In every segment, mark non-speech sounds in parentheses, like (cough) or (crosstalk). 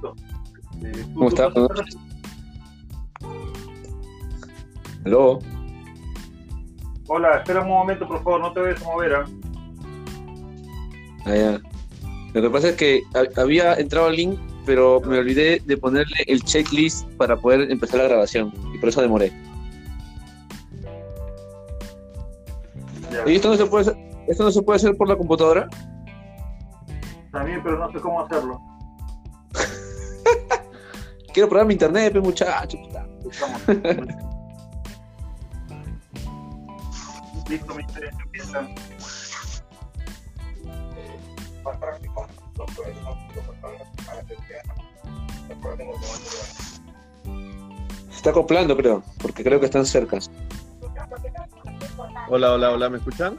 esto. Eh, ¿Cómo estás? ¿Aló? Hola, espera un momento, por favor, no te vayas a mover. ¿ah? Ah, ya. Lo que pasa es que había entrado al link, pero me olvidé de ponerle el checklist para poder empezar la grabación, y por eso demoré. ¿Y esto no se puede hacer, esto no se puede hacer por la computadora? También, pero no sé cómo hacerlo. Quiero probar mi internet, muchacho. Listo, mi internet empieza. Más práctico. Se está acoplando, creo, porque creo que están cerca. Hola, hola, hola, ¿me escuchan?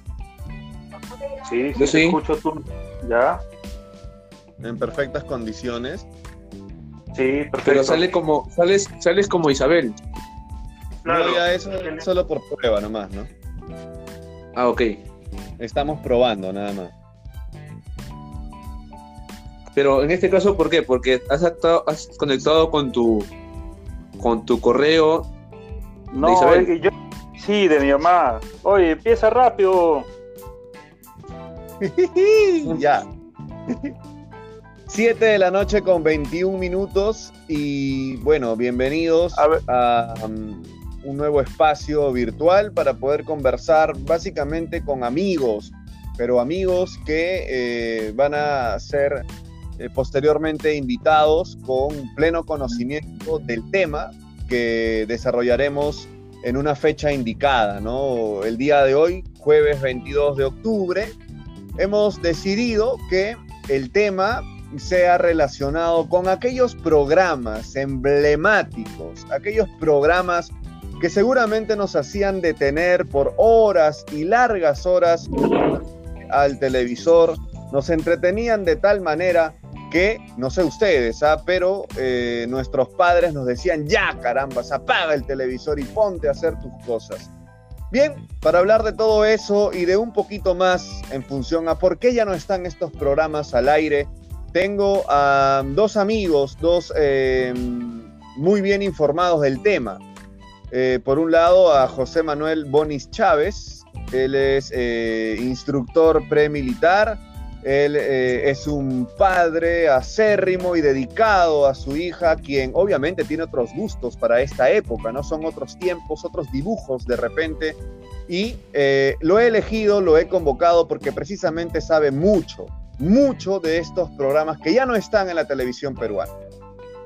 Sí, sí, sí. escucho tú. ¿Ya? En perfectas condiciones. Sí, perfecto. Pero sale como, sales, sales como Isabel. Claro. No, ya eso es solo por prueba nomás, ¿no? Ah, ok. Estamos probando nada más. Pero en este caso, ¿por qué? Porque has, has conectado con tu con tu correo. No, de Isabel. yo sí, de mi mamá. Oye, empieza rápido. (laughs) ya. (laughs) 7 de la noche con 21 minutos y bueno, bienvenidos a, um, un nuevo espacio virtual para poder conversar básicamente con amigos, pero amigos que eh, van a ser eh, posteriormente invitados con pleno conocimiento del tema que desarrollaremos en una fecha indicada, ¿no? El día de hoy, jueves 22 de octubre, hemos decidido que el tema sea relacionado con aquellos programas emblemáticos, aquellos programas que seguramente nos hacían detener por horas y largas horas al televisor, nos entretenían de tal manera que, no sé ustedes, ¿ah? pero eh, nuestros padres nos decían, ya carambas, apaga el televisor y ponte a hacer tus cosas. Bien, para hablar de todo eso y de un poquito más en función a por qué ya no están estos programas al aire, tengo a dos amigos, dos eh, muy bien informados del tema. Eh, por un lado, a José Manuel Bonis Chávez, él es eh, instructor premilitar, él es un padre acérrimo y dedicado a su hija, quien obviamente tiene otros gustos para esta época, ¿no? Son otros tiempos, otros dibujos de repente. Y lo he elegido, lo he convocado porque precisamente sabe mucho mucho de estos programas que ya no están en la televisión peruana.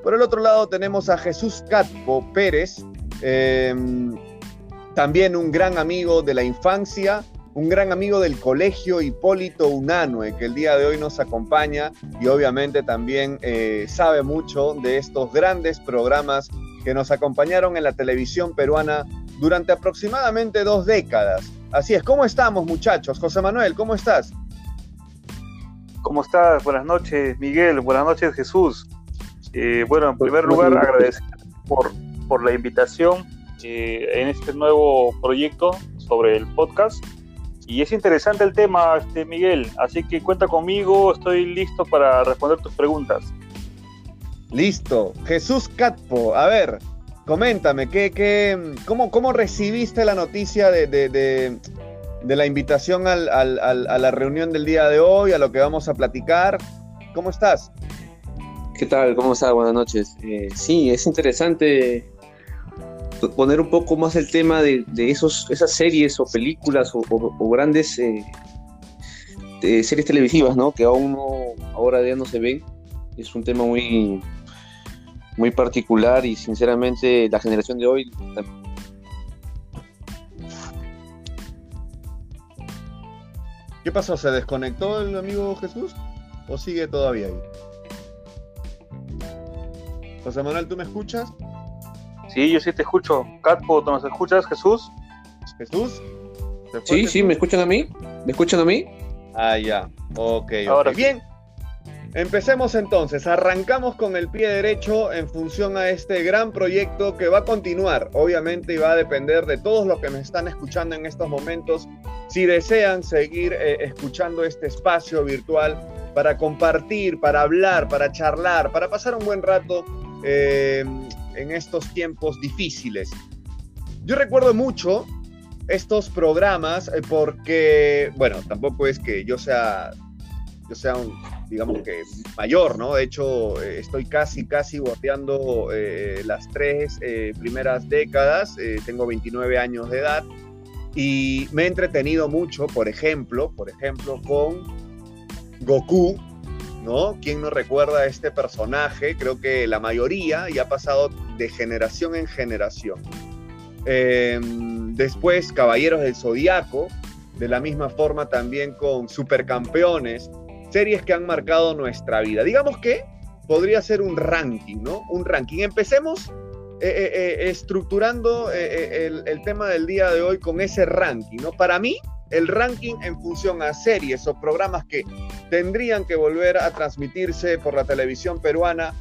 Por el otro lado tenemos a Jesús Catpo Pérez, em, también un gran amigo de la infancia, un gran amigo del colegio Hipólito Unanue, que el día de hoy nos acompaña y obviamente también eh, sabe mucho de estos grandes programas que nos acompañaron en la televisión peruana durante aproximadamente dos décadas. Así es, ¿cómo estamos muchachos? José Manuel, ¿cómo estás? ¿Cómo estás? Buenas noches, Miguel. Buenas noches, Jesús. Eh, bueno, en primer lugar, agradecer por, por la invitación eh, en este nuevo proyecto sobre el podcast. Y es interesante el tema, este, Miguel. Así que cuenta conmigo, estoy listo para responder tus preguntas. Listo. Jesús Catpo, a ver, coméntame, ¿qué, qué, cómo, ¿cómo recibiste la noticia de, de la invitación al, a la reunión del día de hoy, a lo que vamos a platicar. ¿Cómo estás? ¿Qué tal? ¿Cómo estás? Buenas noches. Eh, sí, es interesante poner un poco más el tema de, esos, esas series o películas o, grandes eh, series televisivas, ¿no? Que aún no, ahora ya no se ven. Es un tema muy, muy particular y sinceramente la generación de hoy ¿Qué pasó? ¿Se desconectó el amigo Jesús? ¿O sigue todavía ahí? José Manuel, ¿tú me escuchas? Sí, yo sí te escucho. Catpo, ¿tú nos escuchas, Jesús? ¿Jesús? Sí, sí, ¿me escuchan a mí? ¿Me escuchan a mí? Ah, ya. Ok, Ahora Bien, Empecemos entonces, arrancamos con el pie derecho en función a este gran proyecto que va a continuar, obviamente, y va a depender de todos los que me están escuchando en estos momentos. Si desean seguir eh, escuchando este espacio virtual, para compartir, para hablar, para charlar, para pasar un buen rato eh, en estos tiempos difíciles. Yo recuerdo mucho estos programas eh, porque, bueno, tampoco es que yo sea, yo sea un, digamos que mayor, ¿no? De hecho, eh, estoy casi, casi boteando las tres primeras décadas, tengo 29 años de edad y me he entretenido mucho, por ejemplo, por ejemplo, con Goku, ¿no? ¿Quién no recuerda a este personaje? Creo que la mayoría ya ha pasado de generación en generación. Em, después, Caballeros del Zodiaco, de la misma forma también con Supercampeones, series que han marcado nuestra vida. Digamos que podría ser un ranking, ¿no? Un ranking. Empecemos eh, eh, eh, estructurando el, el, tema del día de hoy con ese ranking, ¿no? Para mí, el ranking en función a series o programas que tendrían que volver a transmitirse por la televisión peruana,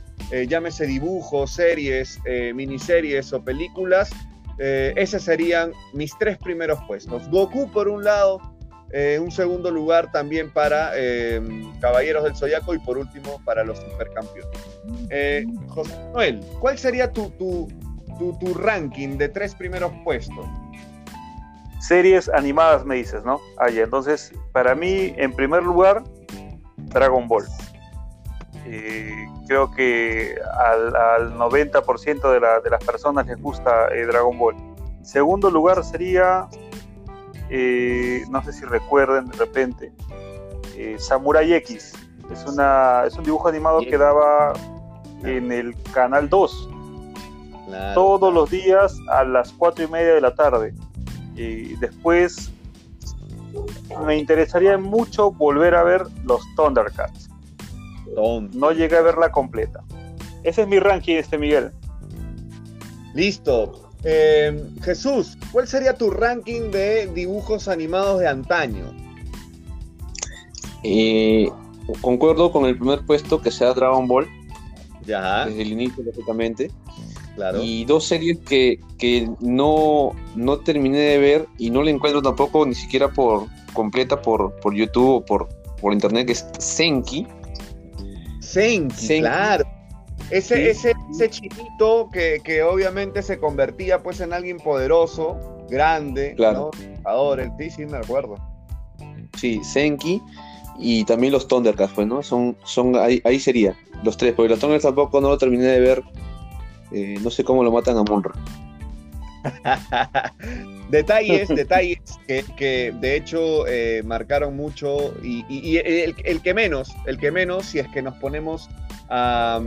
llámese dibujos, series, miniseries o películas, esos serían mis tres primeros puestos. Goku por un lado, un segundo lugar también para Caballeros del Zodiaco y por último para los supercampeones. José Noel, ¿cuál sería tu, tu, tu ranking de tres primeros puestos? Series animadas me dices, ¿no? Ahí, entonces, para mí, en primer lugar, Dragon Ball. creo que al, 90% de, de, las personas les gusta eh, Dragon Ball. Segundo lugar sería, eh, no sé si recuerden de repente, eh, Samurai X. Es, una, es un dibujo animado que daba en el canal 2. todos los días a las 4 y media de la tarde. Y después me interesaría mucho volver a ver los Thundercats. No llegué a verla completa. Ese es mi ranking, este Miguel. Listo. Eh, Jesús, ¿cuál sería tu ranking de dibujos animados de antaño? Eh, concuerdo con el primer puesto que sea Dragon Ball. Ya. Desde el inicio, lógicamente. Y dos series que, no, no terminé de ver y no la encuentro tampoco ni siquiera por completa por, por YouTube o por, por internet, que es Senki. Senki, claro. Ese, ese, ese chinito que, obviamente se convertía pues en alguien poderoso, grande, claro. ¿no? el sí, sí me acuerdo. Sí, Senki y también los Thundercats, pues, ¿no? Son, son ahí, ahí sería, los tres, porque los Thundercats tampoco no lo terminé de ver eh, no sé cómo lo matan a Munro. (laughs) detalles, (laughs) detalles que, de hecho eh, marcaron mucho y, el, que menos, el que menos, si es que nos ponemos a,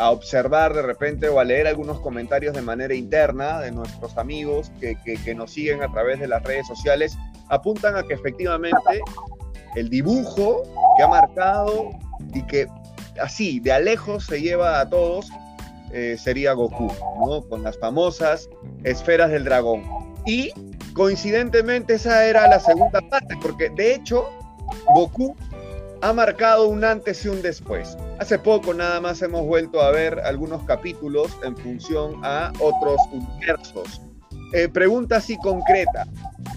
observar de repente o a leer algunos comentarios de manera interna de nuestros amigos que, que nos siguen a través de las redes sociales, apuntan a que efectivamente el dibujo que ha marcado y que así de lejos se lleva a todos eh, sería Goku, ¿no? Con las famosas esferas del dragón. Y coincidentemente esa era la segunda parte, porque de hecho Goku ha marcado un antes y un después. Hace poco nada más hemos vuelto a ver algunos capítulos en función a otros universos. Eh, pregunta así concreta,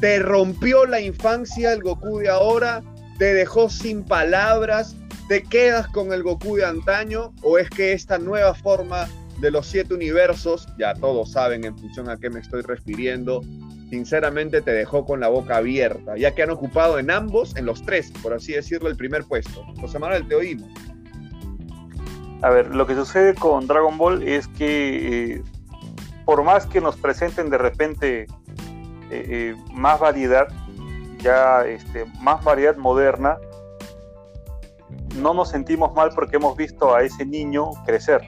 ¿te rompió la infancia el Goku de ahora? ¿Te dejó sin palabras? ¿Te quedas con el Goku de antaño? ¿O es que esta nueva forma de los siete universos, ya todos saben en función a qué me estoy refiriendo, sinceramente te dejó con la boca abierta, ya que han ocupado en ambos, en los tres, por así decirlo, el primer puesto. José Manuel, te oímos. A ver, lo que sucede con Dragon Ball es que eh, por más que nos presenten de repente eh, eh, más variedad, ya este, más variedad moderna, no nos sentimos mal porque hemos visto a ese niño crecer.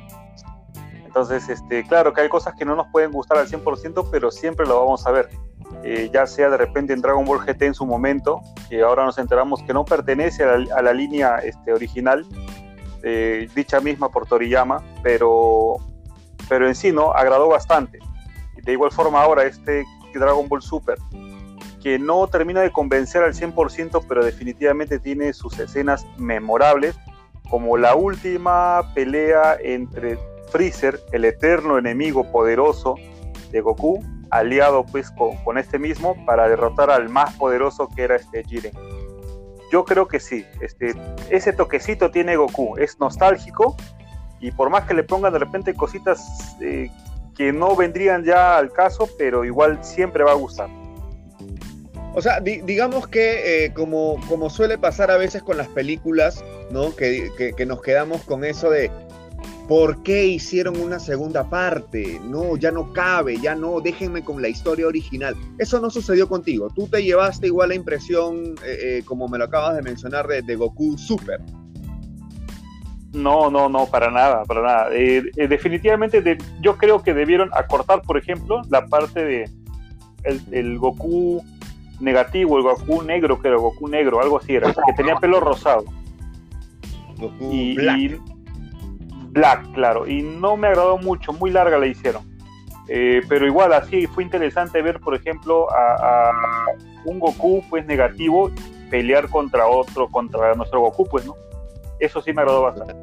Entonces, este, claro que hay cosas que no nos pueden gustar al 100%, pero siempre lo vamos a ver. Eh, ya sea de repente en Dragon Ball GT en su momento, que ahora nos enteramos que no pertenece a la, línea este, original, eh, dicha misma por Toriyama, pero, pero en sí no agradó bastante. De igual forma ahora este Dragon Ball Super, que no termina de convencer al 100%, pero definitivamente tiene sus escenas memorables, como la última pelea entre Freezer, el eterno enemigo poderoso de Goku, aliado pues con, este mismo para derrotar al más poderoso que era este Jiren. yo creo que sí. Este, ese toquecito tiene Goku, es nostálgico y por más que le pongan de repente cositas eh, que no vendrían ya al caso, pero igual siempre va a gustar. O sea, digamos que eh, como, como suele pasar a veces con las películas, ¿no? Que, que, nos quedamos con eso de ¿por qué hicieron una segunda parte? No, ya no cabe, ya no, déjenme con la historia original. Eso no sucedió contigo. Tú te llevaste igual la impresión, eh, eh, como me lo acabas de mencionar, de, de Goku Super. No, no, no, para nada, para nada. definitivamente yo creo que debieron acortar, por ejemplo, la parte de el Goku negativo, el Goku negro, que era Goku negro, algo así era, que tenía pelo rosado. Goku y, Black. Black, claro, y no me agradó mucho, muy larga la hicieron. Eh, pero igual así fue interesante ver, por ejemplo, a, un Goku pues negativo pelear contra otro, contra nuestro Goku, pues, ¿no? Eso sí me agradó bastante.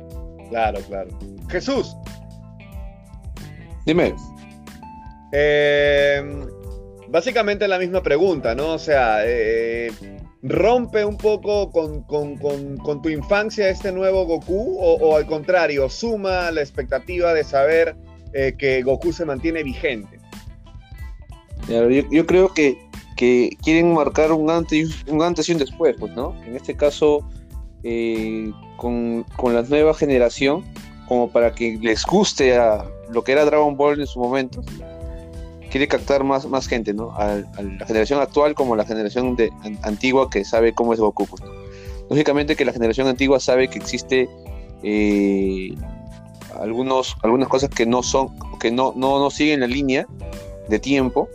Claro, claro. Jesús. Dime. Eh, básicamente la misma pregunta, ¿no? O sea, eh, ¿rompe un poco con, tu infancia este nuevo Goku o, al contrario, suma la expectativa de saber eh, que Goku se mantiene vigente? Yo, creo que, quieren marcar un antes, un antes y un después, pues, ¿no? En este caso, eh, con, con la nueva generación, como para que les guste a lo que era Dragon Ball en su momento, quiere captar más, más gente, ¿no? A, la generación actual como la generación de, antigua que sabe cómo es Goku. Pues, Lógicamente que la generación antigua sabe que existe eh, algunos, algunas cosas que no son, que no, no, no siguen la línea de tiempo,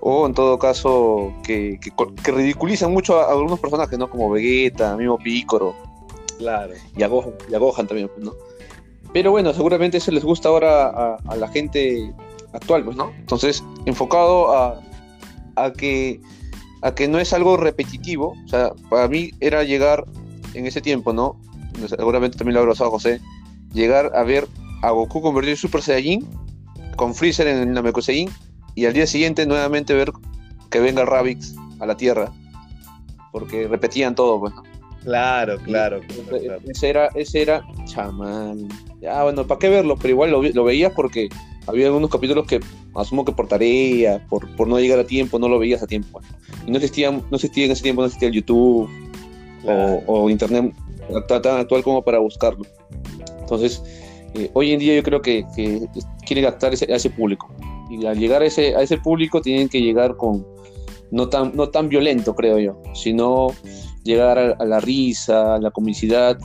o en todo caso que, que, ridiculizan mucho a, algunos personajes, ¿no? Como Vegeta, mismo Piccolo. Claro. Y a, Gohan, también, pues, ¿no? Pero bueno, seguramente eso les gusta ahora a, a la gente actual, pues, ¿no? Entonces, enfocado a, a, que, a que no es algo repetitivo, o sea, para mí era llegar en ese tiempo, ¿no? Seguramente también lo ha abrazado José, llegar a ver a Goku convertido en Super Saiyajin, con Freezer en el Namekusei, y al día siguiente nuevamente ver que venga Rabix a la Tierra, porque repetían todo, pues, ¿no? Claro, claro, Ese era, ese era chamán. Ya, bueno, ¿para qué verlo? Pero igual lo, lo veías porque había algunos capítulos que asumo que por tarea, por, por no llegar a tiempo, no lo veías a tiempo. Y no existía, no existía en ese tiempo, no existía el YouTube o, Internet tan actual como para buscarlo. Entonces, eh, hoy en día yo creo que, que quieren captar ese, a ese público. Y al llegar a ese, a ese público tienen que llegar con no tan, no tan violento, creo yo, sino llegar a, a la risa, a la comicidad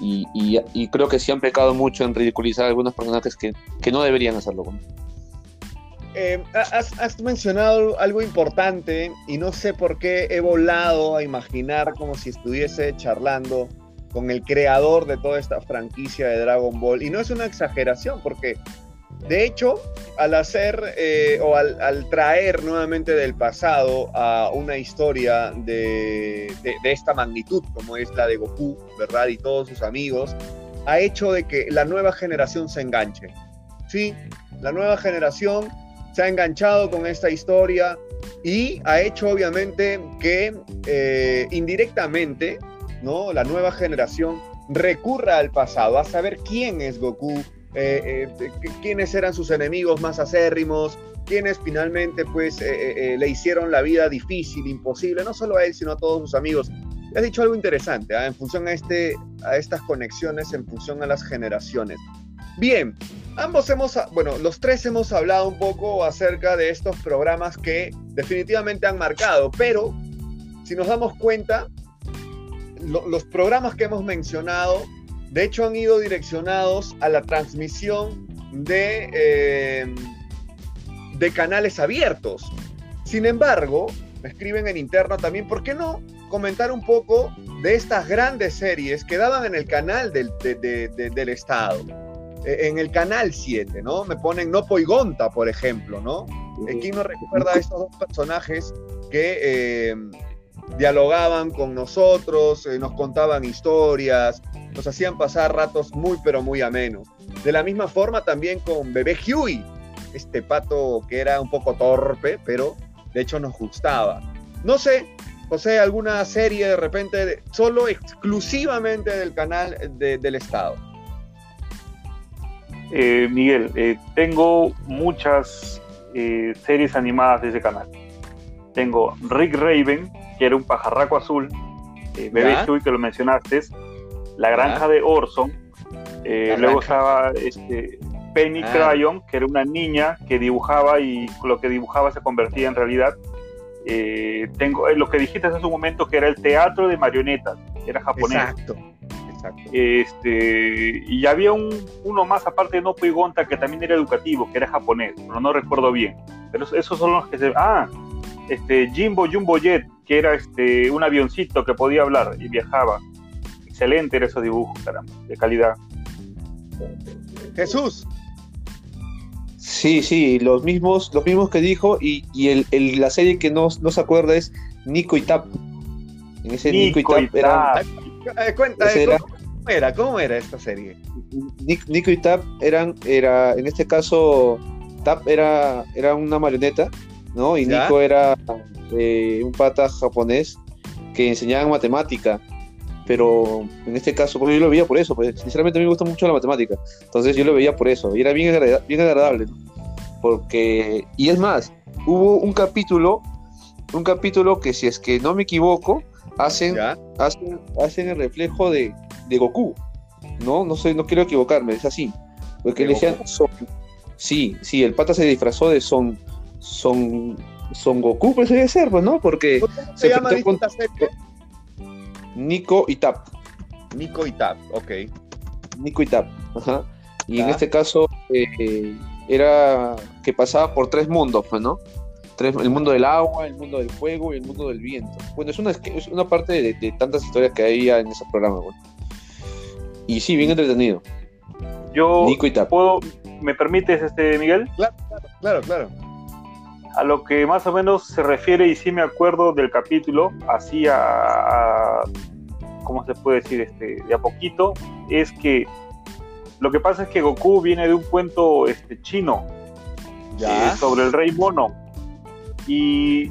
y, creo que sí han pecado mucho en ridiculizar a algunos personajes que, que no deberían hacerlo. Eh, has, mencionado algo importante y no sé por qué he volado a imaginar como si estuviese charlando con el creador de toda esta franquicia de Dragon Ball. Y no es una exageración porque de hecho, al hacer eh, o al, traer nuevamente del pasado a una historia de, esta magnitud, como es la de Goku, ¿verdad? Y todos sus amigos, ha hecho de que la nueva generación se enganche. Sí, la nueva generación se ha enganchado con esta historia y ha hecho obviamente que eh, indirectamente, ¿no? La nueva generación recurra al pasado, a saber quién es Goku, eh, eh, quiénes eran sus enemigos más acérrimos, quienes finalmente pues eh, le hicieron la vida difícil, imposible, no solo a él, sino a todos sus amigos. Has dicho algo interesante, ¿ah? en función a, este, a estas conexiones, en función a las generaciones. Bien, ambos hemos, bueno, los tres hemos hablado un poco acerca de estos programas que definitivamente han marcado, pero si nos damos cuenta, los programas que hemos mencionado de hecho, han ido direccionados a la transmisión de, eh, de canales abiertos. Sin embargo, me escriben en interno también, ¿por qué no comentar un poco de estas grandes series que daban en el canal del, del Estado? E, en el canal 7, ¿no? Me ponen Nopo y Gonta, por ejemplo, ¿no? ¿Quién no recuerda a estos dos personajes que eh, dialogaban con nosotros, eh, nos contaban historias, nos hacían pasar ratos muy pero muy amenos. De la misma forma también con Bebé Huey, este pato que era un poco torpe, pero de hecho nos gustaba. No sé, José, alguna serie de repente solo exclusivamente del canal del Estado? Eh, Miguel, eh, tengo muchas eh, series animadas de ese canal. Tengo Rick Raven, que era un pajarraco azul, Bebé Chuy, que lo mencionaste, La Granja de Orson, luego estaba este, Penny ah. Crayon, que era una niña que dibujaba y lo que dibujaba se convertía en realidad. tengo lo que dijiste hace un momento que era el teatro de marionetas, era japonés. Exacto. Este, y había un, uno más aparte de Nopo y Gonta que también era educativo, que era japonés, pero no recuerdo bien. Pero esos son los que se... Ah, este, Jimbo Jumbo Jet, que era este, un avioncito que podía hablar y viajaba. Excelente era esos dibujos, caramba, de calidad. Jesús. Sí, sí, los mismos, los mismos que dijo y, y el, la serie que no, no se acuerda es Nico y Tap. En ese Nico, y Tap, era... Eh, cuenta, ¿Cómo era? ¿Cómo era esta serie? Nico y Tap eran, era, en este caso, Tap era, era una marioneta, ¿no? Y Nico era eh, un pata japonés que enseñaba matemática. Pero en este caso, porque yo lo veía por eso, pues sinceramente a mí me gusta mucho la matemática. Entonces yo lo veía por eso. Y era bien, bien agradable, Porque, y es más, hubo un capítulo, un capítulo que si es que no me equivoco, hacen, hacen, hacen el reflejo de, de Goku. No, no sé, no quiero equivocarme, es así. Porque le decían son, sí, sí, el pata se disfrazó de Son Son Son Goku, pues debe ser, pues, ¿no? Porque se, llama con... Nico y Tap. Nico y Tap, ok. Nico y Tap, ajá. Y en este caso eh, era que pasaba por tres mundos, pues, ¿no? Tres, el mundo del agua, el mundo del fuego y el mundo del viento. Bueno, es una, es una parte de, tantas historias que había en ese programa, bueno. Y sí, bien entretenido. Yo puedo, ¿me permites, este Miguel? Claro, claro, claro, A lo que más o menos se refiere, y sí me acuerdo del capítulo, así a, ¿cómo se puede decir? Este, de a poquito, es que lo que pasa es que Goku viene de un cuento este, chino ¿Ya? Eh, sobre el rey mono. Y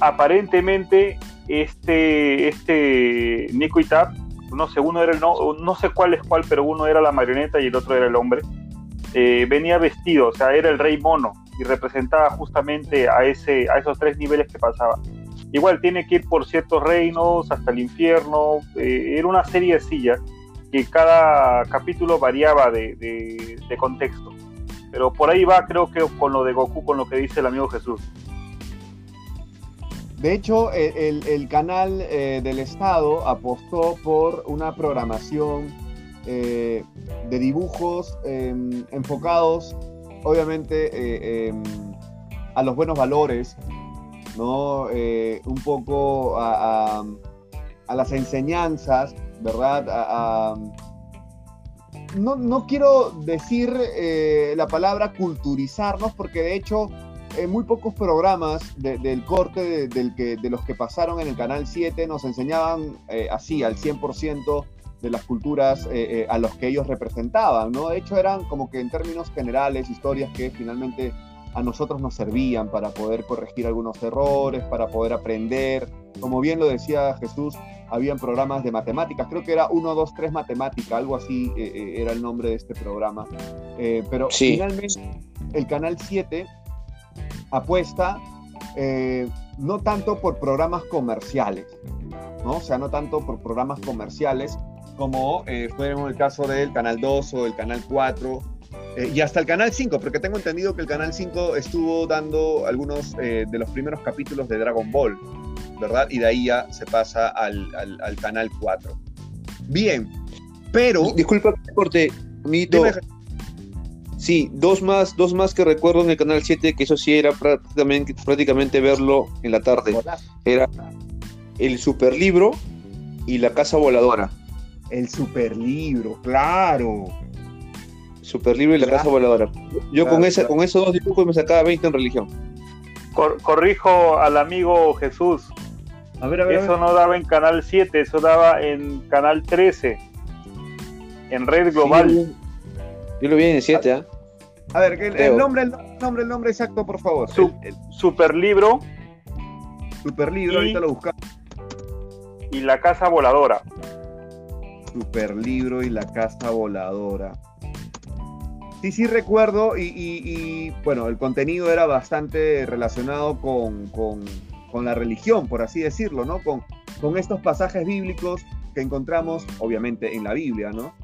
aparentemente este, este Nico Itap no sé, uno era el no, no sé cuál es cuál, pero uno era la marioneta y el otro era el hombre, eh, venía vestido, o sea, era el rey mono y representaba justamente a, ese, a esos tres niveles que pasaba. Igual tiene que ir por ciertos reinos hasta el infierno, eh, era una serie de sillas que cada capítulo variaba de, de contexto. Pero por ahí va, creo que con lo de Goku, con lo que dice el amigo Jesús. De hecho, el, canal eh, del Estado apostó por una programación eh, de dibujos em, enfocados, obviamente, eh, em, a los buenos valores, ¿no? un poco a, las enseñanzas, ¿verdad? no, no, quiero decir la palabra culturizarnos, porque de hecho en muy pocos programas del corte de, que, de los que pasaron en el Canal 7 nos enseñaban eh, así al 100% de las culturas eh, eh, a los que ellos representaban, ¿no? De hecho eran como que en términos generales historias que finalmente a nosotros nos servían para poder corregir algunos errores, para poder aprender. Como bien lo decía Jesús, habían programas de matemáticas, creo que era 1, 2, 3 matemática, algo así era el nombre de este programa. pero finalmente el Canal 7 apuesta eh, no tanto por programas comerciales, ¿no? O sea, no tanto por programas comerciales como eh, fue en el caso del Canal 2 o el Canal 4 eh, y hasta el Canal 5, porque tengo entendido que el Canal 5 estuvo dando algunos de los primeros capítulos de Dragon Ball, ¿verdad? Y de ahí ya se pasa al, al, Canal 4. Bien, pero... Disculpa corte, Mito. Sí, dos más, dos más que recuerdo en el canal 7, que eso sí era prácticamente, prácticamente verlo en la tarde. Era el superlibro y la casa voladora. El superlibro, claro. Superlibro y la casa voladora. Yo con, esa, con esos dos dibujos me sacaba 20 en religión. corrijo al amigo Jesús. A ver, a ver, eso no daba en canal 7, eso daba en canal 13. En red global. yo lo vi en el 7, ¿ah? A ver, el, nombre, el nombre, el nombre exacto, por favor. Su, super libro. Super libro, ahorita lo buscamos. y la casa voladora. Super libro y la casa voladora. Sí, sí recuerdo y, bueno, el contenido era bastante relacionado con, la religión, por así decirlo, ¿no? Con, con estos pasajes bíblicos que encontramos, obviamente, en la Biblia, ¿no?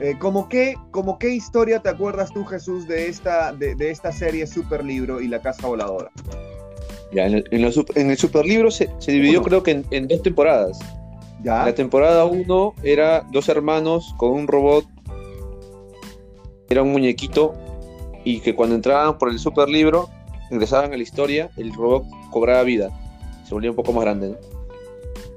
Eh, ¿Cómo qué, como qué historia te acuerdas tú, Jesús, de esta, de, esta serie Super Libro y la Casa Voladora? Ya, en el, en el Superlibro se, se dividió creo que en, dos temporadas. ¿Ya? La temporada 1 era dos hermanos con un robot, era un muñequito, y que cuando entraban por el Superlibro, ingresaban a la historia, el robot cobraba vida, se volvía un poco más grande.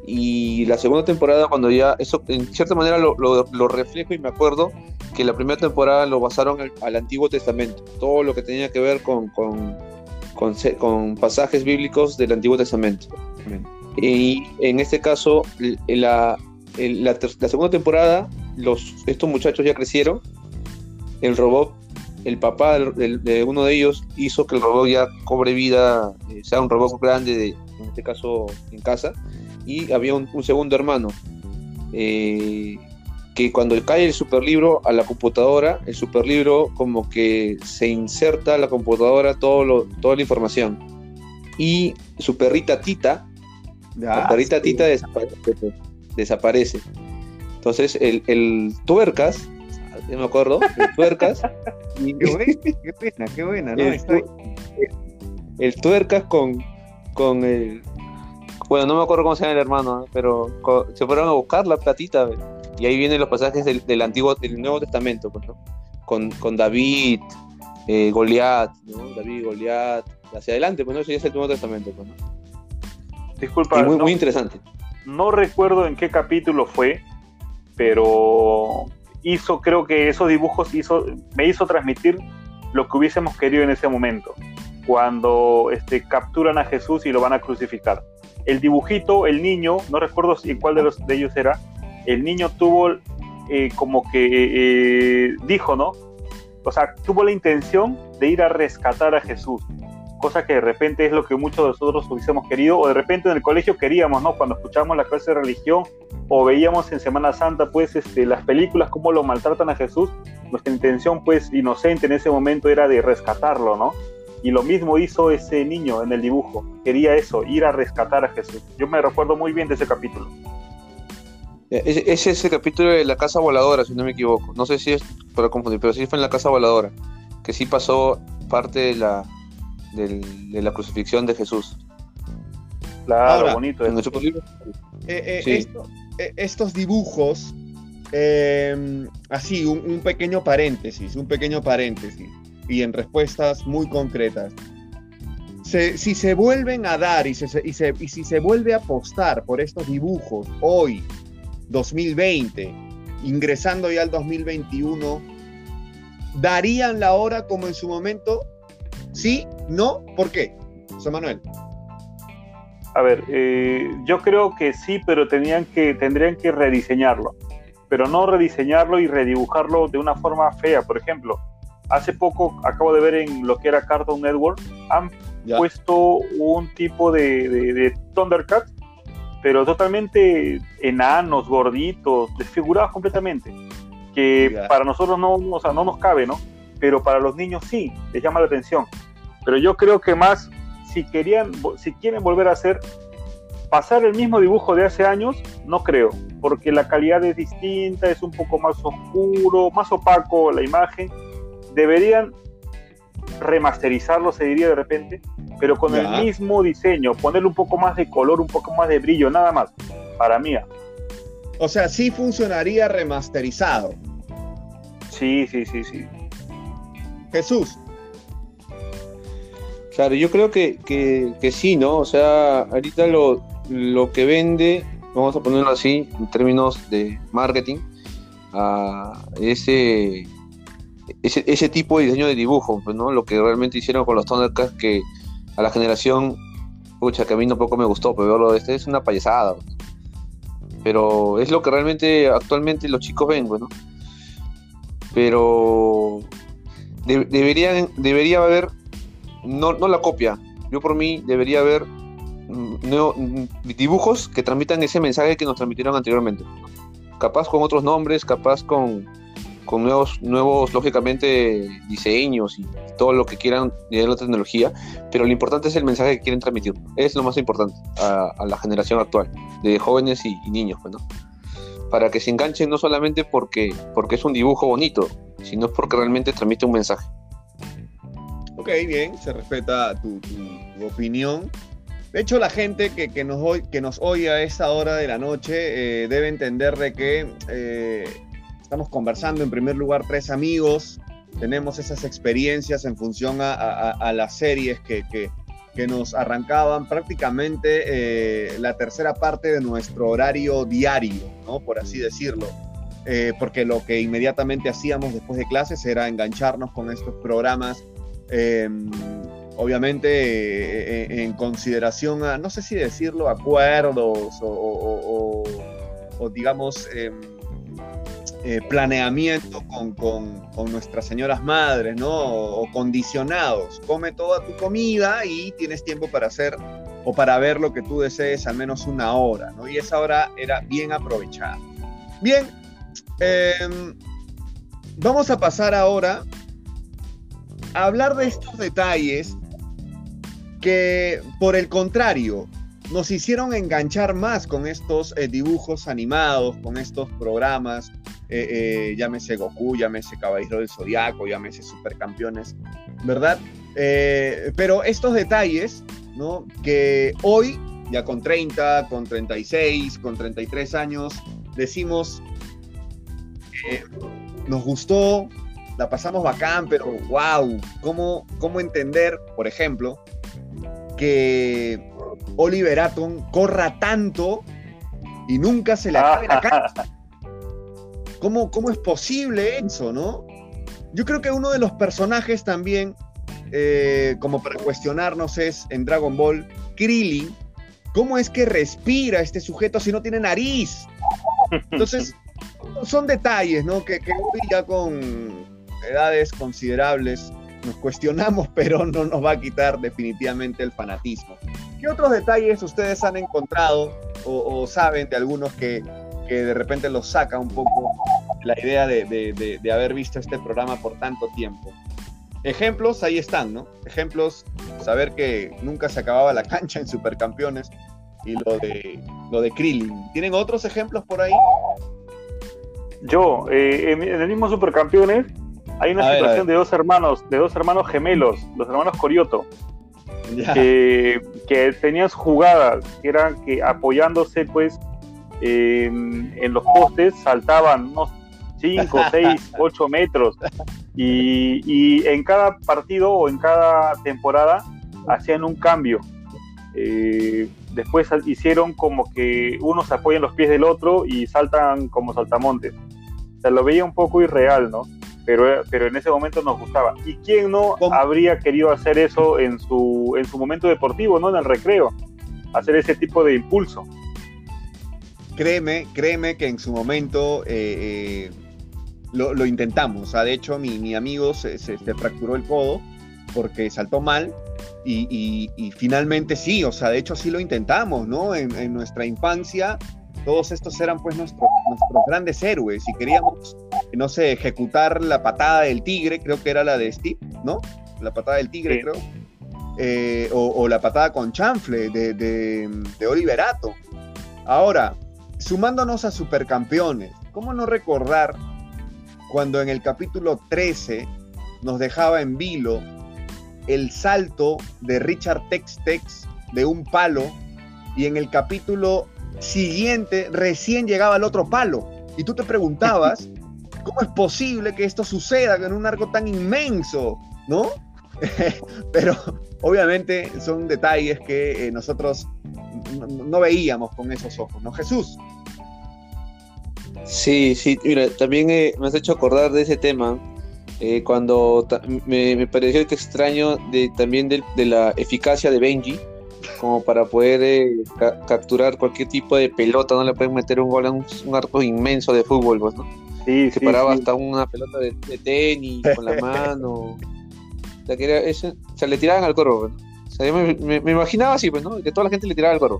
Y la segunda temporada, cuando ya, eso en cierta manera lo, reflejo y me acuerdo que la primera temporada lo basaron al, Antiguo Testamento, todo lo que tenía que ver con, con, pasajes bíblicos del Antiguo Testamento. Y en este caso, la, la, segunda temporada, los, estos muchachos ya crecieron, el robot, el papá de, uno de ellos hizo que el robot ya cobre vida, eh, sea un robot grande, de, en este caso en casa, y había un, segundo hermano. Eh, que cuando cae el superlibro a la computadora, el superlibro como que se inserta a la computadora todo lo, toda la información. Y su perrita Tita, la perrita Tita desaparece, Entonces el, el tuercas, me acuerdo, el tuercas. (laughs) qué, buena, qué buena, ¿no? El, el tuercas con, con el, bueno, no me acuerdo cómo se llama el hermano, pero se fueron a buscar la platita, y ahí vienen los pasajes del, antiguo, del Nuevo Testamento, pues, con, con, David, eh, Goliat, ¿no? David, Goliat, hacia adelante, pues no, eso ya es el Nuevo Testamento, pues, ¿no? Disculpa. muy, muy interesante. No recuerdo en qué capítulo fue, pero hizo, creo que esos dibujos hizo, me hizo transmitir lo que hubiésemos querido en ese momento, cuando este, capturan a Jesús y lo van a crucificar el dibujito, el niño, no recuerdo si cuál de los de ellos era, el niño tuvo eh, como que eh, dijo, ¿no? O sea, tuvo la intención de ir a rescatar a Jesús, cosa que de repente es lo que muchos de nosotros hubiésemos querido, o de repente en el colegio queríamos, ¿no? Cuando escuchábamos la clase de religión o veíamos en Semana Santa, pues, este, las películas, cómo lo maltratan a Jesús, nuestra intención, pues, inocente en ese momento era de rescatarlo, ¿no? Y lo mismo hizo ese niño en el dibujo. Quería eso, ir a rescatar a Jesús. Yo me recuerdo muy bien de ese capítulo. Eh, es, ese capítulo de la casa voladora, si no me equivoco. No sé si es para confundir, pero sí fue en la casa voladora. Que sí pasó parte de la, de la crucifixión de Jesús. Claro, bonito. En eh, eh, estos dibujos, así, un pequeño paréntesis, un pequeño paréntesis y en respuestas muy concretas. si se vuelven a dar y, y, si se vuelve a apostar por estos dibujos hoy, 2020, ingresando ya al 2021, ¿darían la hora como en su momento? ¿Sí? ¿No? ¿Por qué? José Manuel. A ver, eh, yo creo que sí, pero tenían que, tendrían que rediseñarlo. Pero no rediseñarlo y redibujarlo de una forma fea. Por ejemplo, hace poco acabo de ver en lo que era Cartoon Network, han puesto un tipo de, de, Thundercats, pero totalmente enanos, gorditos, desfigurados completamente, que para nosotros no, o sea, no nos cabe, ¿no? Pero para los niños sí, les llama la atención. Pero yo creo que más, si, querían, si quieren volver a hacer, pasar el mismo dibujo de hace años, no creo, porque la calidad es distinta, es un poco más oscuro, más opaco la imagen, deberían remasterizarlo, se diría de repente, pero con el mismo diseño, ponerle un poco más de color, un poco más de brillo, nada más, para mí. O sea, sí funcionaría remasterizado. Sí, sí, sí, sí. Jesús. Claro, yo creo que, que, sí, ¿no? O sea, ahorita lo, lo que vende, vamos a ponerlo así, en términos de marketing, a ese ese, ese tipo de diseño de dibujo, pues, ¿no? Lo que realmente hicieron con los Thundercats que a la generación, pucha, que a mí no poco me gustó, pero lo de este es una payasada. Pero es lo que realmente actualmente los chicos ven. Pues, pero debería, debería haber, no, no la copia, yo por mí debería haber mm, dibujos que transmitan ese mensaje que nos transmitieron anteriormente. Capaz con otros nombres, capaz con, con nuevos, nuevos, lógicamente, diseños y todo lo que quieran de la tecnología, pero lo importante es el mensaje que quieren transmitir. Es lo más importante a, la generación actual, de jóvenes y, niños, pues, Para que se enganchen no solamente porque, porque es un dibujo bonito, sino porque realmente transmite un mensaje. Ok, bien, se respeta tu, opinión. De hecho, la gente que, que, nos, que nos oye a esa hora de la noche eh, debe entender de que eh, estamos conversando en primer lugar tres amigos, tenemos esas experiencias en función a, las series que, que, nos arrancaban prácticamente eh, la tercera parte de nuestro horario diario, ¿no? por así decirlo. Eh, porque lo que inmediatamente hacíamos después de clases era engancharnos con estos programas, em, obviamente eh, en consideración a, no sé si decirlo, acuerdos o, digamos em, eh, planeamiento con, con, nuestras señoras madres, ¿no? O, condicionados. Come toda tu comida y tienes tiempo para hacer o para ver lo que tú desees al menos una hora, ¿no? Y esa hora era bien aprovechada. Bien, em, vamos a pasar ahora hablar de estos detalles que, por el contrario, nos hicieron enganchar más con estos eh, dibujos animados, con estos programas, eh, eh, llámese Goku, llámese Caballero del Zodiaco, llámese Supercampeones, ¿verdad? pero estos detalles, ¿no? Que hoy, ya con 30, con 36, con 33 años, decimos, nos gustó, la pasamos bacán, pero wow, ¿cómo, cómo entender, por ejemplo, que Oliver Atom corra tanto y nunca se le acabe la cancha. (laughs) ¿Cómo, ¿Cómo, es posible eso, no? Yo creo que uno de los personajes también, eh, como para cuestionarnos, es en Dragon Ball, Krillin. ¿Cómo es que respira este sujeto si no tiene nariz? (laughs) Entonces, son detalles, ¿no? Que, que ya con edades considerables nos cuestionamos, (laughs) pero no nos va a quitar definitivamente el fanatismo. ¿Qué otros detalles ustedes han encontrado o, saben de algunos que, de repente los saca un poco la idea de, haber visto este programa por tanto tiempo? Ejemplos, ahí están, ¿no? Ejemplos, saber que nunca se acababa la cancha en Supercampeones y lo de, lo de Krillin. ¿Tienen otros ejemplos por ahí? Yo, eh, en, el mismo Supercampeones, hay una situación de dos hermanos, de dos hermanos gemelos, los hermanos Corioto, que, que, tenían jugadas, que eran que apoyándose pues en, los postes saltaban unos 5, 6, 8 metros y, y, en cada partido o en cada temporada hacían un cambio. Eh, después hicieron como que uno se apoya en los pies del otro y saltan como saltamontes. O sea, lo veía un poco irreal, ¿no? Pero, pero en ese momento nos gustaba. ¿Y quién no habría querido hacer eso en su, en su momento deportivo, no en el recreo? Hacer ese tipo de impulso. Créeme, créeme que en su momento eh, eh, lo, intentamos. O sea, de hecho, mi, mi amigo se, se, fracturó el codo porque saltó mal y, y, finalmente sí, o sea, de hecho sí lo intentamos, ¿no? En, en nuestra infancia todos estos eran pues nuestros, nuestros grandes héroes y queríamos, no sé, ejecutar la patada del tigre, creo que era la de Steve, ¿no? La patada del tigre, creo. Eh, o, la patada con chanfle de, de, de Oliverato. Ahora, sumándonos a Supercampeones, ¿cómo no recordar cuando en el capítulo 13 nos dejaba en vilo el salto de Richard Tex Tex de un palo y en el capítulo siguiente recién llegaba el otro palo. Y tú te preguntabas, (laughs) ¿cómo es posible que esto suceda en un arco tan inmenso? ¿No? (laughs) Pero obviamente son detalles que eh, nosotros no, veíamos con esos ojos, ¿no? Jesús. Sí, sí, mira, también eh, me has hecho acordar de ese tema. Eh, cuando me, pareció que extraño de, también de, de la eficacia de Benji, como para poder eh, capturar cualquier tipo de pelota, no le pueden meter un gol en un, arco inmenso de fútbol, pues, ¿no? Sí, Se paraba hasta una pelota de, tenis con la (laughs) mano. O sea, que era, le tiraban al corvo, pues, sea, me, imaginaba así, pues, ¿no? Que toda la gente le tiraba el barro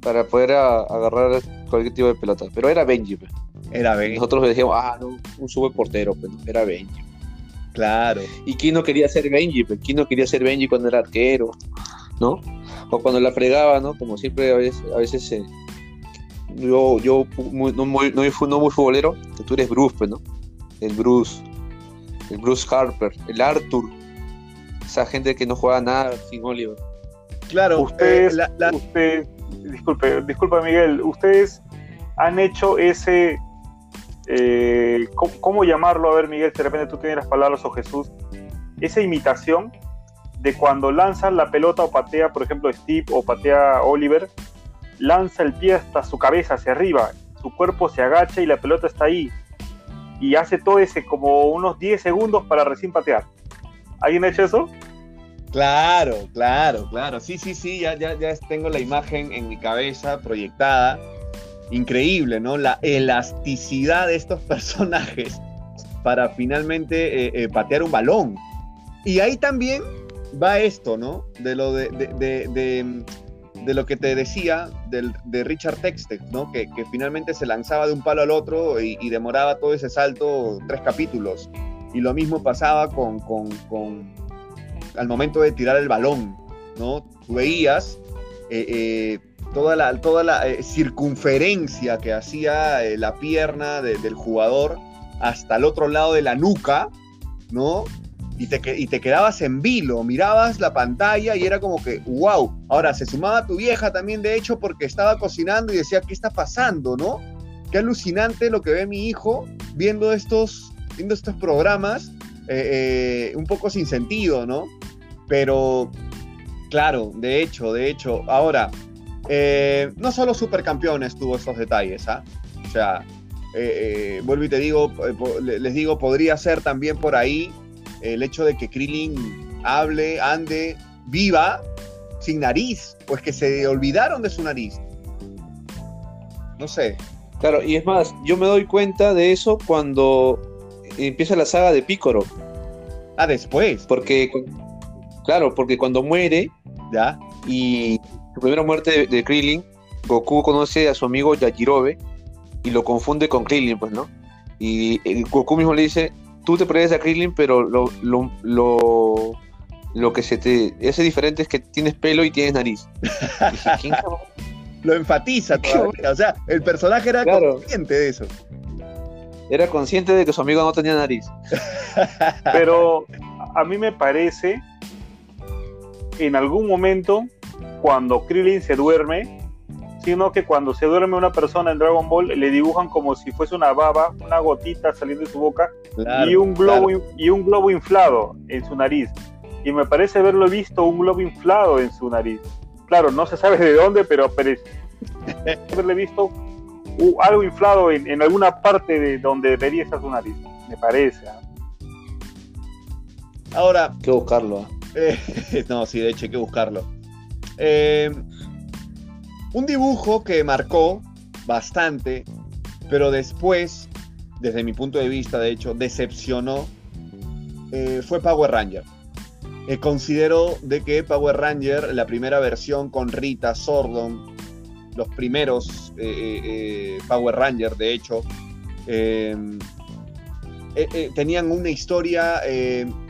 para poder agarrar cualquier tipo de pelota. Pero era Benji, pues. Era Benji. Nosotros decíamos, ah, no, un sube portero, pues, era Benji. Claro. ¿Y quién no quería ser Benji? Pues? ¿Quién no quería ser Benji cuando era arquero? ¿No? O cuando la fregaba, ¿no? Como siempre a veces, a veces eh, yo, yo muy, no, muy, no, no, muy futbolero, que tú eres Bruce, pues, ¿no? El Bruce, el Bruce Harper, el Arthur, esa gente que no juega nada sin Oliver. Claro, ustedes, eh, usted, disculpe, disculpa Miguel, ustedes han hecho ese, eh, ¿cómo, llamarlo? A ver Miguel, de repente tú tienes las palabras o Jesús, esa imitación de cuando lanzan la pelota o patea, por ejemplo, Steve o patea Oliver, lanza el pie hasta su cabeza, hacia arriba, su cuerpo se agacha y la pelota está ahí. Y hace todo ese como unos 10 segundos para recién patear. ¿Alguien ha hecho eso? Claro, claro, claro. Sí, sí, sí, ya, ya, ya tengo la imagen en mi cabeza proyectada. Increíble, ¿no? La elasticidad de estos (laughs) personajes para finalmente eh, eh, patear un balón. Y ahí también va esto, ¿no? De lo de, de, lo que te decía de Richard Textex, ¿no? Que, finalmente se lanzaba de un palo al otro y, demoraba todo ese salto tres capítulos. Y lo mismo pasaba con, con, al momento de tirar el balón, ¿no? Tú veías eh, eh, toda la, toda la eh, circunferencia que hacía la pierna del jugador hasta el otro lado de la nuca, ¿no? Y te, y te quedabas en vilo, mirabas la pantalla y era como que, wow. Ahora, se sumaba tu vieja también, de hecho, porque estaba cocinando y decía, ¿qué está pasando, no? Qué alucinante lo que ve mi hijo viendo estos, viendo estos programas un poco sin sentido, ¿no? Pero, claro, de hecho, de hecho, ahora, eh, no solo Supercampeones tuvo esos detalles, ¿ah? O sea, eh, eh, vuelvo y te digo, les digo, podría ser también por ahí el hecho de que Krillin hable, ande, viva sin nariz, pues que se olvidaron de su nariz. No sé. Claro, y es más, yo me doy cuenta de eso cuando empieza la saga de Picoro. Ah, después. Porque Claro, porque cuando muere, ¿ya? Y su primera muerte de, Krillin, Goku conoce a su amigo Yajirobe y lo confunde con Krillin, pues, ¿no? Y Goku mismo le dice, tú te pareces a Krillin, pero lo, lo, lo, que se te hace diferente es que tienes pelo y tienes nariz. (laughs) lo enfatiza todavía. O sea, el personaje era consciente de eso. Era consciente de que su amigo no tenía nariz. Pero a mí me parece en algún momento cuando Krillin se duerme, sino que cuando se duerme una persona en Dragon Ball le dibujan como si fuese una baba, una gotita saliendo de su boca y, un globo, y un globo inflado en su nariz. Y me parece haberlo visto un globo inflado en su nariz. Claro, no se sabe de dónde, pero parece (laughs) haberle visto algo inflado en, alguna parte de donde debería estar su nariz. Me parece. ¿ah? Ahora. Hay que buscarlo. ¿ah? (laughs) no, sí, de hecho hay que buscarlo. Eh, un dibujo que marcó bastante, pero después, desde mi punto de vista, de hecho, decepcionó, eh, fue Power Ranger. Eh, considero de que Power Ranger, la primera versión con Rita, Sordon, los primeros Power Ranger, de hecho, tenían una historia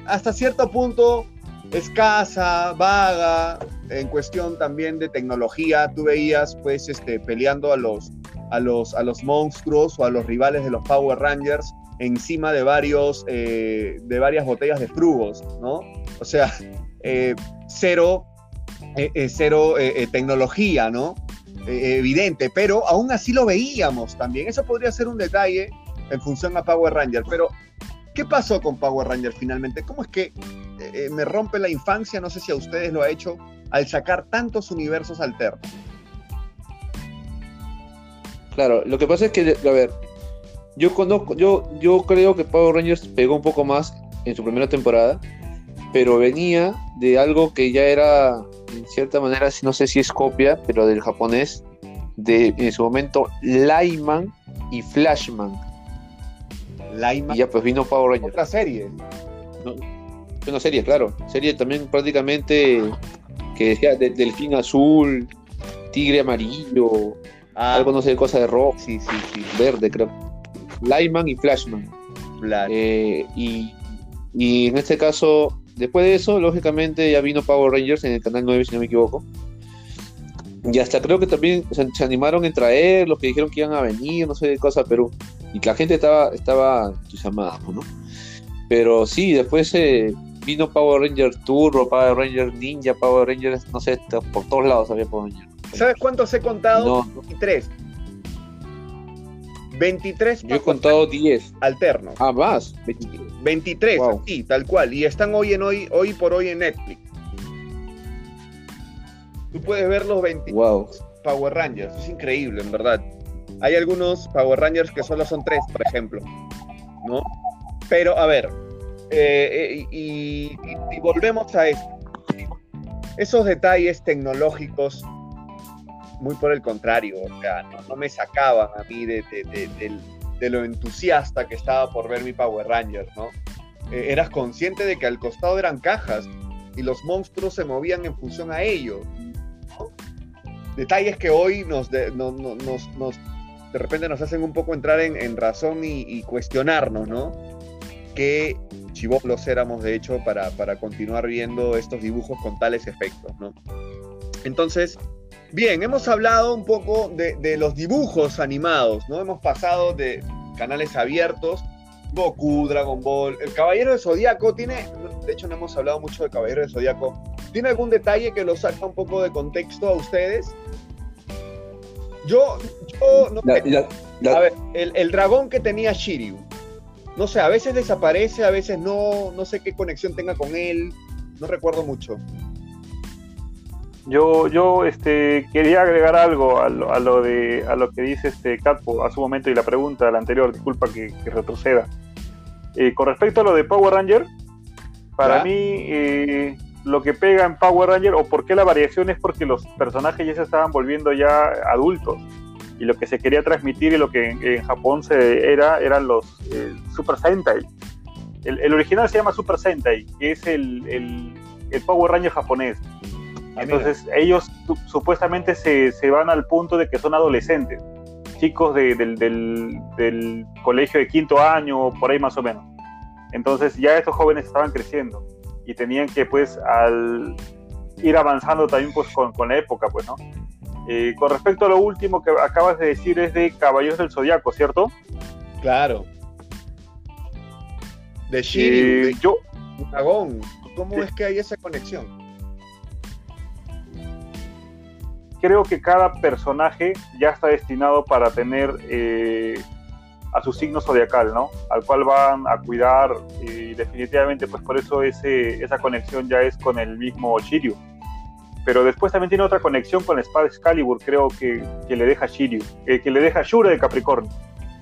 hasta cierto punto escasa, vaga, en cuestión también de tecnología. Tú veías, pues, este, peleando a los, a los, a los monstruos o a los rivales de los Power Rangers encima de varios, eh, de varias botellas de frugos, ¿no? O sea, eh, cero, eh, cero tecnología, ¿no? evidente, pero aún así lo veíamos también. Eso podría ser un detalle en función a Power Ranger, pero ¿qué pasó con Power Ranger finalmente? ¿Cómo es que me rompe la infancia, no sé si a ustedes lo ha hecho, al sacar tantos universos alternos. Claro, lo que pasa es que, a ver, yo conozco, yo, yo creo que Power Rangers pegó un poco más en su primera temporada, pero venía de algo que ya era, en cierta manera, no sé si es copia, pero del japonés, de en su momento Lyman y Flashman. Lyman. Y ya pues vino Power Rangers. Otra serie. Una serie, claro. Serie también prácticamente que decía Delfín Azul, Tigre Amarillo, ah. algo no sé, cosa de rojo. Sí, sí, sí. Verde, creo. Lightman y Flashman. Eh, y, y en este caso, después de eso, lógicamente ya vino Power Rangers en el canal 9, si no me equivoco. Y hasta creo que también se, animaron a traer los que dijeron que iban a venir, no sé de cosa, pero. Y que la gente estaba, estaba entusiasmada, ¿no? Pero sí, después eh, vino Power Ranger Turbo, Power Ranger Ninja, Power Rangers, no sé, por todos lados había Power Ranger. ¿Sabes cuántos he contado? 23. 23. Yo he contado 10. Alternos. Ah, más. 23, sí, tal cual. Y están hoy en hoy, hoy por hoy en Netflix. Tú puedes ver los 20 Power Rangers. Es increíble, en verdad. Hay algunos Power Rangers que solo son 3, por ejemplo. ¿No? Pero, a ver, eh, eh, y, volvemos a esto. Esos detalles tecnológicos, muy por el contrario, no, me sacaban a mí de, lo entusiasta que estaba por ver mi Power Ranger, ¿no? Eh, eras consciente de que al costado eran cajas y los monstruos se movían en función a ello. Detalles que hoy nos, de repente nos hacen un poco entrar en, razón y, y, cuestionarnos, ¿no? Que chivolos éramos de hecho para, para continuar viendo estos dibujos con tales efectos, ¿no? Entonces, bien, hemos hablado un poco de, de, los dibujos animados, ¿no? Hemos pasado de canales abiertos, Goku, Dragon Ball, el Caballero de Zodíaco tiene, de hecho no hemos hablado mucho de Caballero de Zodíaco, ¿tiene algún detalle que lo saca un poco de contexto a ustedes? Yo, yo no A ver, el, el dragón que tenía Shiryu, no sé, a veces desaparece, a veces no, no sé qué conexión tenga con él, no recuerdo mucho. Yo, yo este, quería agregar algo a lo, a lo, de, a lo que dice este Catpo a su momento y la pregunta, la anterior, disculpa que, retroceda. Eh, con respecto a lo de Power Ranger, para mí eh, lo que pega en Power Ranger o por qué la variación es porque los personajes ya se estaban volviendo ya adultos y lo que se quería transmitir y lo que en, Japón se era eran los eh, Super Sentai. El, original se llama Super Sentai, que es el, el, Power Ranger japonés. Ah, Entonces ellos supuestamente se, se, van al punto de que son adolescentes, chicos del, del, del, colegio de quinto año, por ahí más o menos. Entonces ya estos jóvenes estaban creciendo y tenían que pues al ir avanzando también pues con, con la época, pues, ¿no? Eh, con respecto a lo último que acabas de decir es de Caballeros del Zodiaco, ¿cierto? Claro. De Shiryu, eh, yo, Dragón. ¿Cómo es que hay esa conexión? Creo que cada personaje ya está destinado para tener eh, a su signo zodiacal, ¿no? Al cual van a cuidar y definitivamente pues por eso ese, esa conexión ya es con el mismo Shiryu pero después también tiene otra conexión con la espada Excalibur, creo que, que le deja Shiryu, eh, que le deja Shura de Capricornio.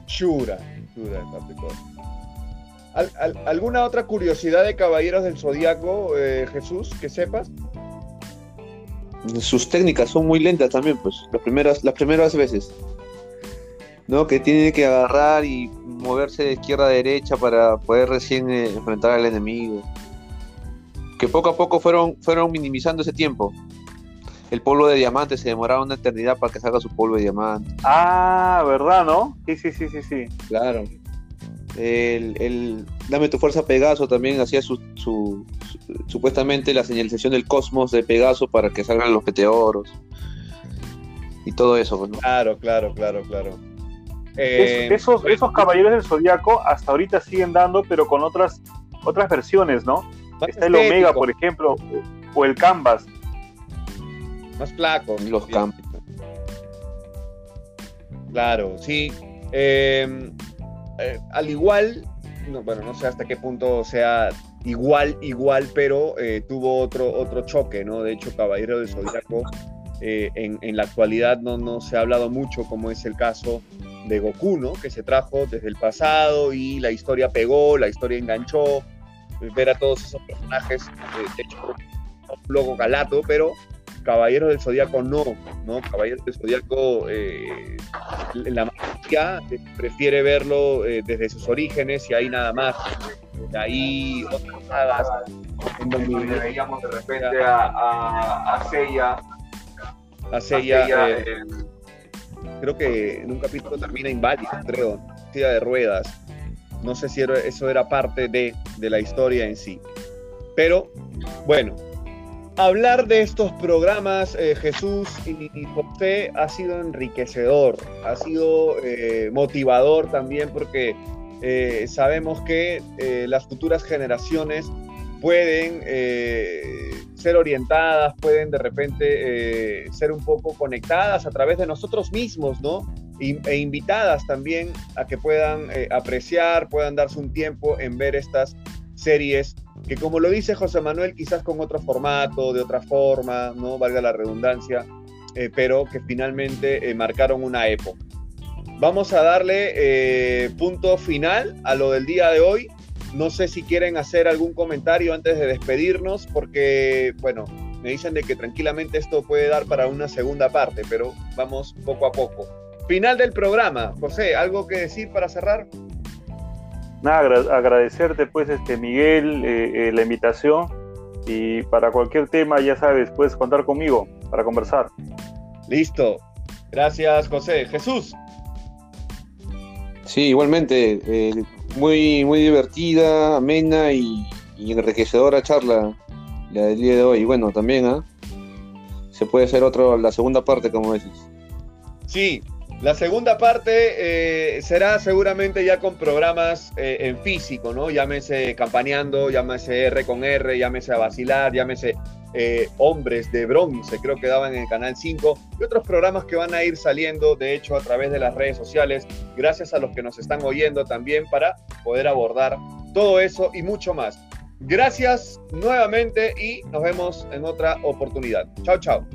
Shura, Shura de Capricornio. alguna otra curiosidad de Caballeros del Zodíaco, eh, Jesús, que sepas? Sus técnicas son muy lentas también, pues, las primeras, las primeras veces. ¿no? Que tiene que agarrar y moverse de izquierda a derecha para poder recién eh, enfrentar al enemigo que poco a poco fueron, fueron minimizando ese tiempo. El polvo de diamante se demoraba una eternidad para que salga su polvo de diamante. Ah, ¿verdad, no? Sí, sí, sí, sí, sí. Claro. El, Dame tu fuerza Pegaso también hacía su, supuestamente la señalización del cosmos de Pegaso para que salgan los meteoros y todo eso. Pues, claro, claro, claro, claro. Eh, esos, esos caballeros del zodiaco hasta ahorita siguen dando, pero con otras, otras versiones, ¿no? Está el Omega, por ejemplo, o el Canvas. Más flaco. Los Canvas. Claro, sí. Em, eh, al igual, bueno, no sé hasta qué punto sea igual, igual, pero eh, tuvo otro, otro choque, ¿no? De hecho, Caballero de Zodíaco, eh, en, en, la actualidad no, no se ha hablado mucho, como es el caso de Goku, ¿no? Que se trajo desde el pasado y la historia pegó, la historia enganchó, ver a todos esos personajes, eh, de hecho, un logo galato, pero Caballeros del Zodíaco no, ¿no? Caballeros del Zodíaco, eh, la mayoría eh, prefiere verlo desde sus orígenes y ahí nada más. De ahí otras sagas, en donde veíamos de repente a, a, a Seiya. A Seiya, eh, creo que en un capítulo termina inválido, creo, silla de ruedas. No sé si eso era parte de, la historia en sí. Pero, bueno, hablar de estos programas, eh, Jesús y, José, ha sido enriquecedor, ha sido eh, motivador también porque eh, sabemos que las futuras generaciones pueden ser orientadas, pueden de repente ser un poco conectadas a través de nosotros mismos, ¿no? e invitadas también a que puedan apreciar, puedan darse un tiempo en ver estas series que como lo dice José Manuel, quizás con otro formato, de otra forma, no valga la redundancia, eh, pero que finalmente eh, marcaron una época. Vamos a darle eh, punto final a lo del día de hoy. No sé si quieren hacer algún comentario antes de despedirnos, porque, bueno, me dicen de que tranquilamente esto puede dar para una segunda parte, pero vamos poco a poco. Final del programa. José, ¿algo que decir para cerrar? nada, agradecerte pues este Miguel eh, eh, la invitación y para cualquier tema ya sabes, puedes contar conmigo para conversar. Listo. Gracias, José. Jesús. Sí, igualmente, eh, muy, muy divertida, amena y, enriquecedora charla la del día de hoy. Bueno, también ¿ah? se puede hacer otro, la segunda parte, como dices. Sí, la segunda parte eh, será seguramente ya con programas eh, en físico, ¿no? Llámese Campaneando, llámese R con R, llámese A Vacilar, llámese eh, Hombres de Bronce, creo que daban en el Canal 5, y otros programas que van a ir saliendo, de hecho, a través de las redes sociales, gracias a los que nos están oyendo también para poder abordar todo eso y mucho más. Gracias nuevamente y nos vemos en otra oportunidad. Chao, chao.